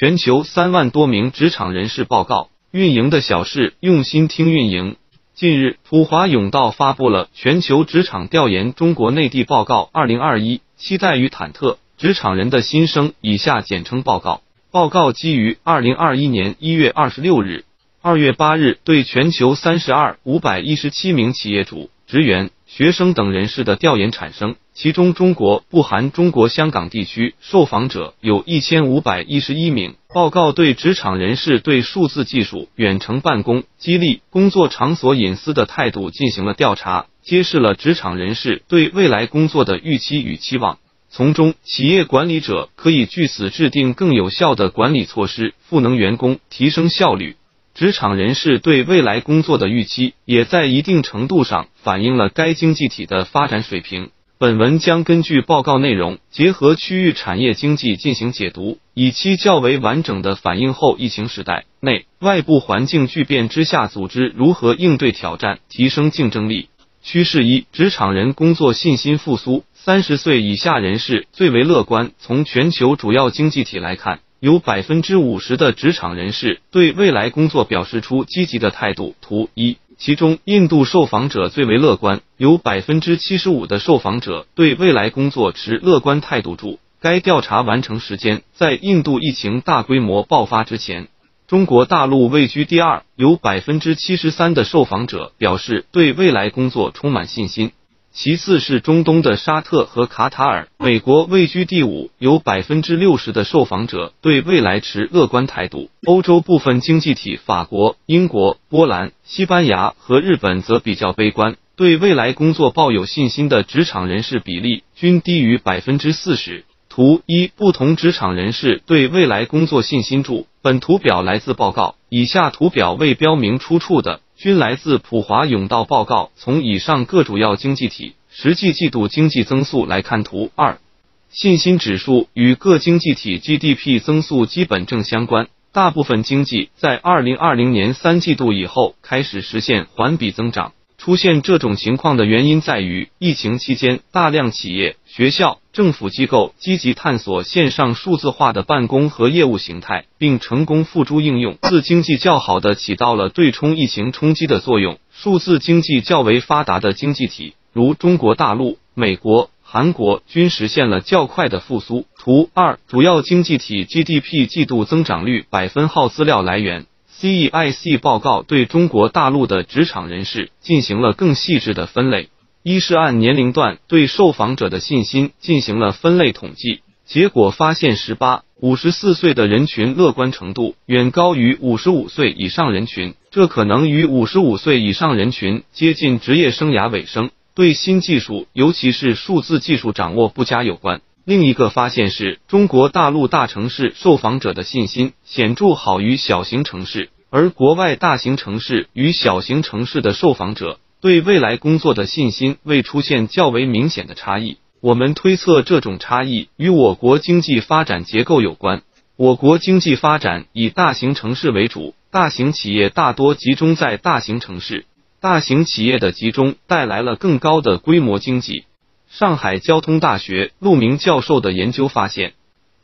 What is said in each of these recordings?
全球三万多名职场人士报告，运营的小事，用心听运营。近日，普华永道发布了《全球职场调研中国内地报告二零二一》，期待与忐忑，职场人的心声。以下简称报告。报告基于二零二一年一月二十六日、二月八日对全球三十二五百一十七名企业主、职员、学生等人士的调研产生，其中中国（不含中国香港地区）受访者有一千五百一十一名。报告对职场人士对数字技术、远程办公、激励、工作场所隐私的态度进行了调查，揭示了职场人士对未来工作的预期与期望。从中，企业管理者可以据此制定更有效的管理措施，赋能员工，提升效率。职场人士对未来工作的预期，也在一定程度上反映了该经济体的发展水平。本文将根据报告内容，结合区域产业经济进行解读，以期较为完整的反映后疫情时代内外部环境巨变之下，组织如何应对挑战，提升竞争力。趋势一：职场人工作信心复苏。三十岁以下人士最为乐观。从全球主要经济体来看，有百分之五十的职场人士对未来工作表示出积极的态度。图一，其中印度受访者最为乐观，有百分之七十五的受访者对未来工作持乐观态度。注：该调查完成时间在印度疫情大规模爆发之前。中国大陆位居第二，有百分之七十三的受访者表示对未来工作充满信心。其次是中东的沙特和卡塔尔，美国位居第五，有百分之六十的受访者对未来持乐观态度。欧洲部分经济体，法国、英国、波兰、西班牙和日本则比较悲观，对未来工作抱有信心的职场人士比例均低于百分之四十。图一，不同职场人士对未来工作信心注。本图表来自报告，以下图表未标明出处的。均来自普华永道报告。从以上各主要经济体实际季度经济增速来看，图二信心指数与各经济体 GDP 增速基本正相关。大部分经济在二零二零年三季度以后开始实现环比增长。出现这种情况的原因在于，疫情期间大量企业、学校、政府机构积极探索线上数字化的办公和业务形态，并成功付诸应用。自经济较好的起到了对冲疫情冲击的作用。数字经济较为发达的经济体，如中国大陆、美国、韩国，均实现了较快的复苏。图二，主要经济体 GDP 季度增长率百分号资料来源。CEIC 报告对中国大陆的职场人士进行了更细致的分类，一是按年龄段对受访者的信心进行了分类统计，结果发现，十八五十四岁的人群乐观程度远高于五十五岁以上人群，这可能与五十五岁以上人群接近职业生涯尾声，对新技术，尤其是数字技术掌握不佳有关。另一个发现是中国大陆大城市受访者的信心显著好于小型城市，而国外大型城市与小型城市的受访者对未来工作的信心未出现较为明显的差异。我们推测这种差异与我国经济发展结构有关。我国经济发展以大型城市为主，大型企业大多集中在大型城市，大型企业的集中带来了更高的规模经济。上海交通大学陆明教授的研究发现，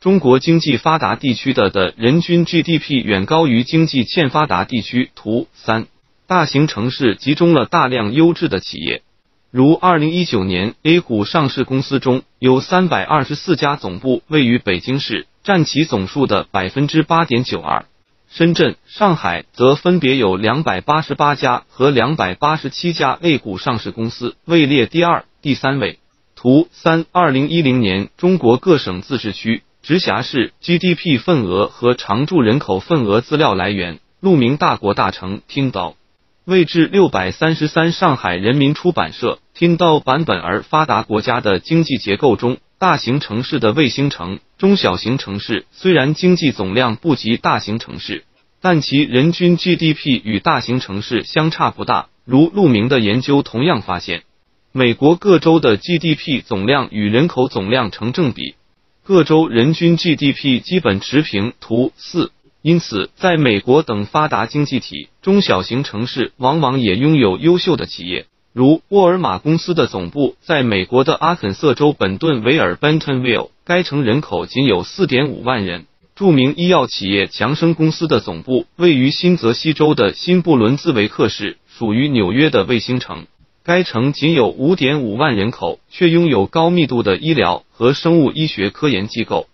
中国经济发达地区的的人均 GDP 远高于经济欠发达地区。图三，大型城市集中了大量优质的企业，如二零一九年 A 股上市公司中有三百二十四家总部位于北京市，占其总数的百分之八点九二。深圳、上海则分别有两百八十八家和两百八十七家 A 股上市公司，位列第二、第三位。图三，二零一零年中国各省自治区、直辖市 GDP 份额和常住人口份额资料来源：鹿鸣大国大成听到，位置六百三十三。上海人民出版社听到版本。而发达国家的经济结构中，大型城市的卫星城、中小型城市虽然经济总量不及大型城市，但其人均 GDP 与大型城市相差不大。如鹿鸣的研究同样发现。美国各州的 GDP 总量与人口总量成正比，各州人均 GDP 基本持平。图四，因此，在美国等发达经济体，中小型城市往往也拥有优秀的企业，如沃尔玛公司的总部在美国的阿肯色州本顿维尔 （Bentonville），该城人口仅有4.5万人。著名医药企业强生公司的总部位于新泽西州的新布伦兹维克市，属于纽约的卫星城。该城仅有五点五万人口，却拥有高密度的医疗和生物医学科研机构，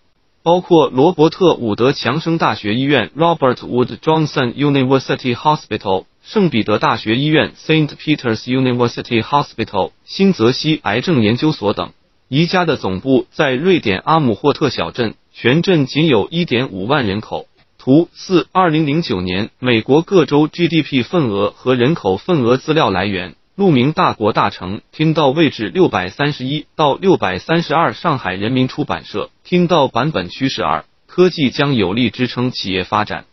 包括罗伯特·伍德强生大学医院 （Robert Wood Johnson University Hospital）、圣彼得大学医院 （Saint Peter's University Hospital）、新泽西癌症研究所等。宜家的总部在瑞典阿姆霍特小镇。全镇仅有一点五万人口。图四，二零零九年美国各州 GDP 份额和人口份额资料来源。路明大国大城，听到位置六百三十一到六百三十二。上海人民出版社听到版本趋势二，科技将有力支撑企业发展，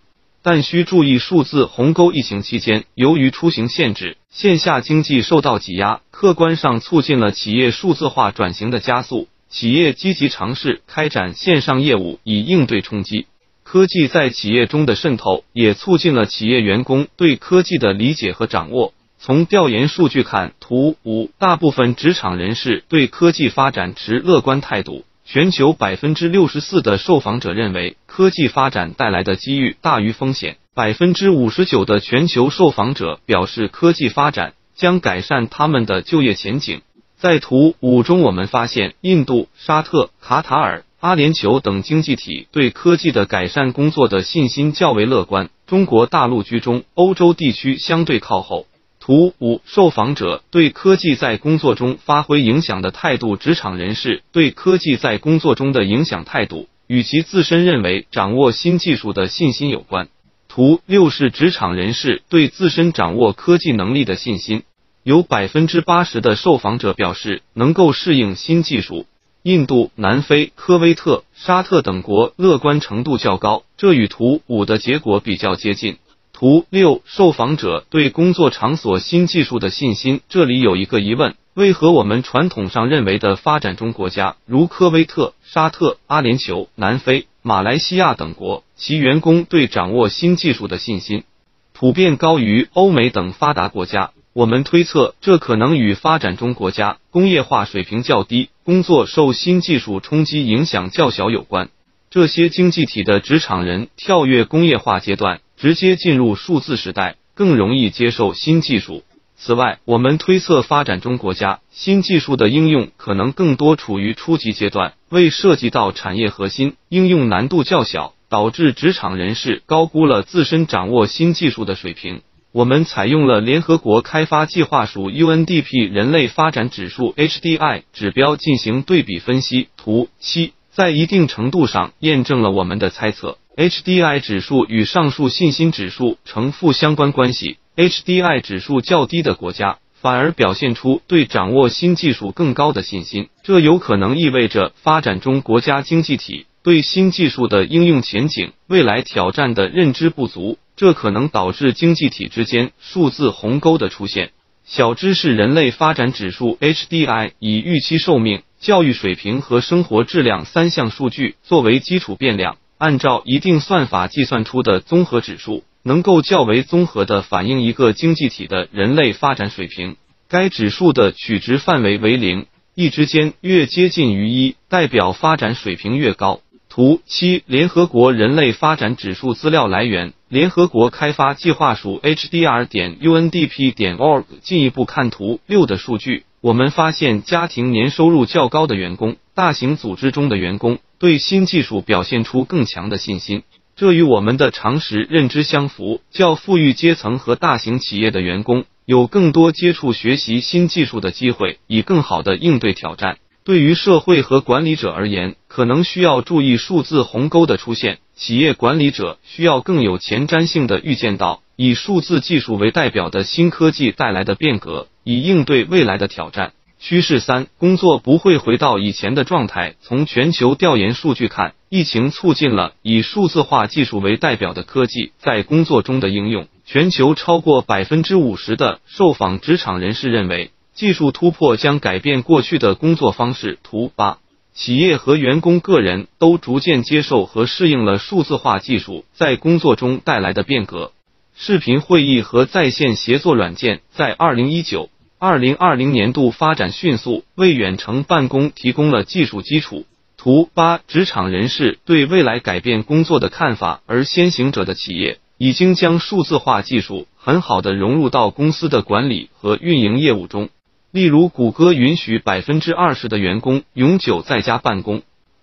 但需注意数字鸿沟。疫情期间，由于出行限制，线下经济受到挤压，客观上促进了企业数字化转型的加速。企业积极尝试开展线上业务以应对冲击，科技在企业中的渗透也促进了企业员工对科技的理解和掌握。从调研数据看，图五，大部分职场人士对科技发展持乐观态度。全球百分之六十四的受访者认为科技发展带来的机遇大于风险，百分之五十九的全球受访者表示科技发展将改善他们的就业前景。在图五中，我们发现印度、沙特、卡塔尔、阿联酋等经济体对科技的改善工作的信心较为乐观。中国大陆居中，欧洲地区相对靠后。图五，受访者对科技在工作中发挥影响的态度，职场人士对科技在工作中的影响态度与其自身认为掌握新技术的信心有关。图六是职场人士对自身掌握科技能力的信心。有百分之八十的受访者表示能够适应新技术。印度、南非、科威特、沙特等国乐观程度较高，这与图五的结果比较接近。图六，受访者对工作场所新技术的信心。这里有一个疑问：为何我们传统上认为的发展中国家，如科威特、沙特、阿联酋、南非、马来西亚等国，其员工对掌握新技术的信心普遍高于欧美等发达国家？我们推测，这可能与发展中国家工业化水平较低、工作受新技术冲击影响较小有关。这些经济体的职场人跳跃工业化阶段，直接进入数字时代，更容易接受新技术。此外，我们推测，发展中国家新技术的应用可能更多处于初级阶段，未涉及到产业核心，应用难度较小，导致职场人士高估了自身掌握新技术的水平。我们采用了联合国开发计划署 UNDP 人类发展指数 HDI 指标进行对比分析。图七在一定程度上验证了我们的猜测，HDI 指数与上述信心指数呈负相关关系。HDI 指数较低的国家反而表现出对掌握新技术更高的信心，这有可能意味着发展中国家经济体对新技术的应用前景、未来挑战的认知不足。这可能导致经济体之间数字鸿沟的出现。小知识：人类发展指数 HDI 以预期寿命、教育水平和生活质量三项数据作为基础变量，按照一定算法计算出的综合指数，能够较为综合的反映一个经济体的人类发展水平。该指数的取值范围为零一之间，越接近于一，代表发展水平越高。图七，联合国人类发展指数资料来源：联合国开发计划署 HDR 点 UNDP 点 org。进一步看图六的数据，我们发现家庭年收入较高的员工，大型组织中的员工对新技术表现出更强的信心，这与我们的常识认知相符。较富裕阶层和大型企业的员工有更多接触学习新技术的机会，以更好的应对挑战。对于社会和管理者而言，可能需要注意数字鸿沟的出现。企业管理者需要更有前瞻性的预见到以数字技术为代表的新科技带来的变革，以应对未来的挑战。趋势三：工作不会回到以前的状态。从全球调研数据看，疫情促进了以数字化技术为代表的科技在工作中的应用。全球超过百分之五十的受访职场人士认为。技术突破将改变过去的工作方式。图八，企业和员工个人都逐渐接受和适应了数字化技术在工作中带来的变革。视频会议和在线协作软件在二零一九、二零二零年度发展迅速，为远程办公提供了技术基础。图八：职场人士对未来改变工作的看法，而先行者的企业已经将数字化技术很好的融入到公司的管理和运营业务中。例如，谷歌允许百分之二十的员工永久在家办公，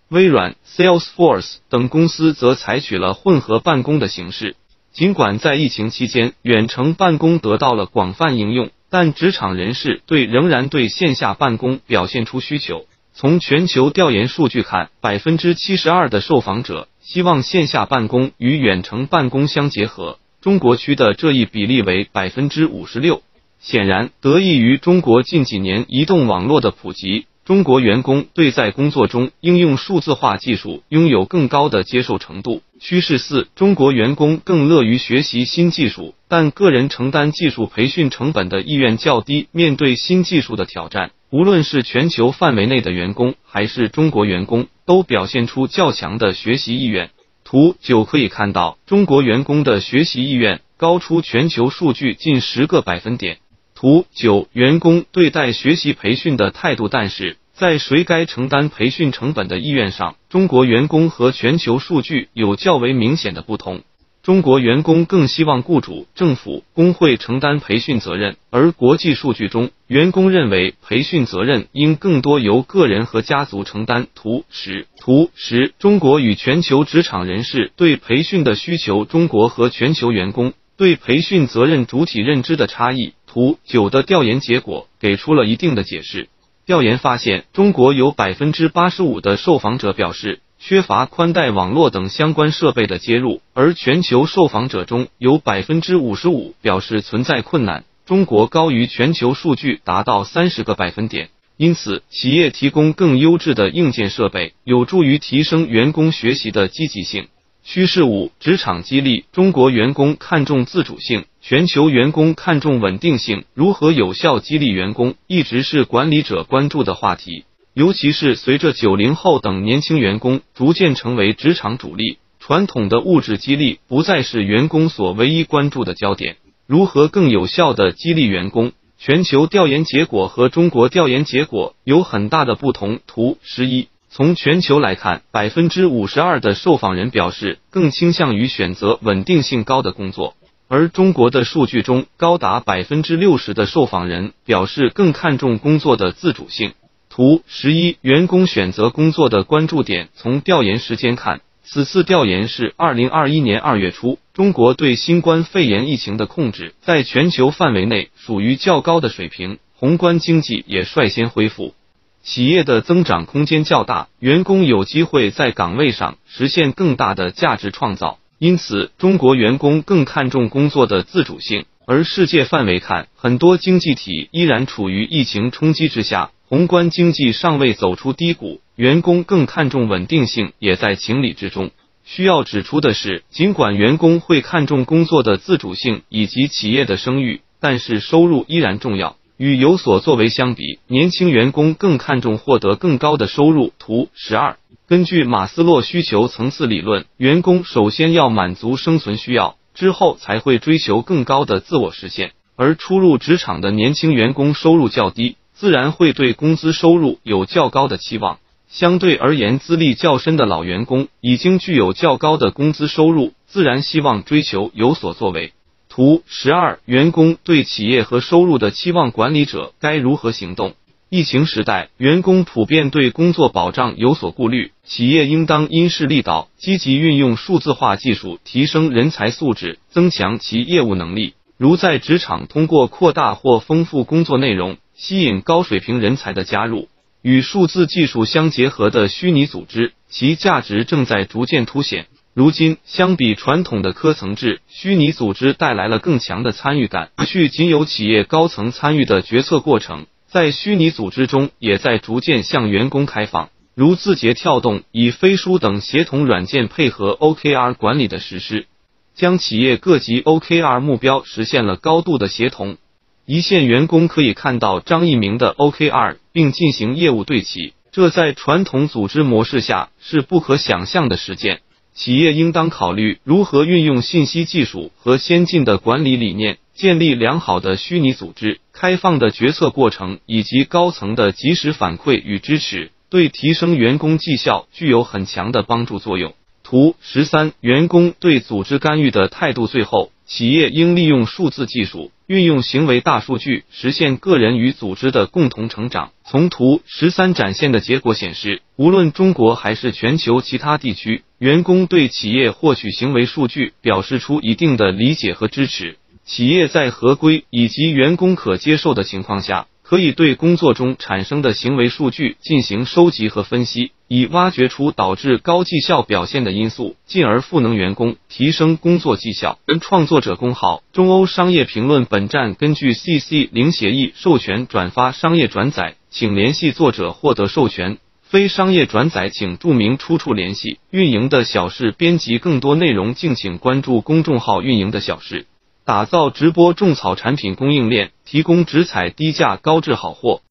微软、Salesforce 等公司则采取了混合办公的形式。尽管在疫情期间，远程办公得到了广泛应用，但职场人士对仍然对线下办公表现出需求。从全球调研数据看，百分之七十二的受访者希望线下办公与远程办公相结合。中国区的这一比例为百分之五十六。显然，得益于中国近几年移动网络的普及，中国员工对在工作中应用数字化技术拥有更高的接受程度。趋势四：中国员工更乐于学习新技术，但个人承担技术培训成本的意愿较低。面对新技术的挑战。无论是全球范围内的员工，还是中国员工，都表现出较强的学习意愿。图九可以看到，中国员工的学习意愿高出全球数据近十个百分点。图九，员工对待学习培训的态度，但是在谁该承担培训成本的意愿上，中国员工和全球数据有较为明显的不同。中国员工更希望雇主、政府、工会承担培训责任，而国际数据中，员工认为培训责任应更多由个人和家族承担。图十，图十，中国与全球职场人士对培训的需求，中国和全球员工对培训责任主体认知的差异。图九的调研结果给出了一定的解释。调研发现，中国有百分之八十五的受访者表示。缺乏宽带网络等相关设备的接入，而全球受访者中有百分之五十五表示存在困难。中国高于全球数据达到三十个百分点，因此企业提供更优质的硬件设备，有助于提升员工学习的积极性。趋势五：职场激励。中国员工看重自主性，全球员工看重稳定性。如何有效激励员工，一直是管理者关注的话题。尤其是随着九零后等年轻员工逐渐成为职场主力，传统的物质激励不再是员工所唯一关注的焦点。如何更有效的激励员工？全球调研结果和中国调研结果有很大的不同。图十一，从全球来看，百分之五十二的受访人表示更倾向于选择稳定性高的工作，而中国的数据中，高达百分之六十的受访人表示更看重工作的自主性。图十一，员工选择工作的关注点。从调研时间看，此次调研是二零二一年二月初。中国对新冠肺炎疫情的控制在全球范围内属于较高的水平，宏观经济也率先恢复，企业的增长空间较大，员工有机会在岗位上实现更大的价值创造。因此，中国员工更看重工作的自主性。而世界范围看，很多经济体依然处于疫情冲击之下。宏观经济尚未走出低谷，员工更看重稳定性，也在情理之中。需要指出的是，尽管员工会看重工作的自主性以及企业的声誉，但是收入依然重要。与有所作为相比，年轻员工更看重获得更高的收入。图十二，根据马斯洛需求层次理论，员工首先要满足生存需要，之后才会追求更高的自我实现。而初入职场的年轻员工收入较低。自然会对工资收入有较高的期望。相对而言，资历较深的老员工已经具有较高的工资收入，自然希望追求有所作为。图十二，员工对企业和收入的期望，管理者该如何行动？疫情时代，员工普遍对工作保障有所顾虑，企业应当因势利导，积极运用数字化技术，提升人才素质，增强其业务能力。如在职场通过扩大或丰富工作内容。吸引高水平人才的加入，与数字技术相结合的虚拟组织，其价值正在逐渐凸显。如今，相比传统的科层制，虚拟组织带来了更强的参与感。过去仅有企业高层参与的决策过程，在虚拟组织中也在逐渐向员工开放。如字节跳动以飞书等协同软件配合 OKR 管理的实施，将企业各级 OKR 目标实现了高度的协同。一线员工可以看到张一鸣的 OKR，并进行业务对齐，这在传统组织模式下是不可想象的实践。企业应当考虑如何运用信息技术和先进的管理理念，建立良好的虚拟组织、开放的决策过程以及高层的及时反馈与支持，对提升员工绩效具有很强的帮助作用。图十三，员工对组织干预的态度。最后，企业应利用数字技术，运用行为大数据，实现个人与组织的共同成长。从图十三展现的结果显示，无论中国还是全球其他地区，员工对企业获取行为数据表示出一定的理解和支持。企业在合规以及员工可接受的情况下。可以对工作中产生的行为数据进行收集和分析，以挖掘出导致高绩效表现的因素，进而赋能员工，提升工作绩效。创作者工号：中欧商业评论。本站根据 CC 零协议授权转发商业转载，请联系作者获得授权。非商业转载请注明出处联系。运营的小事编辑更多内容，敬请关注公众号“运营的小事”。打造直播种草产品供应链，提供直采低价高质好货。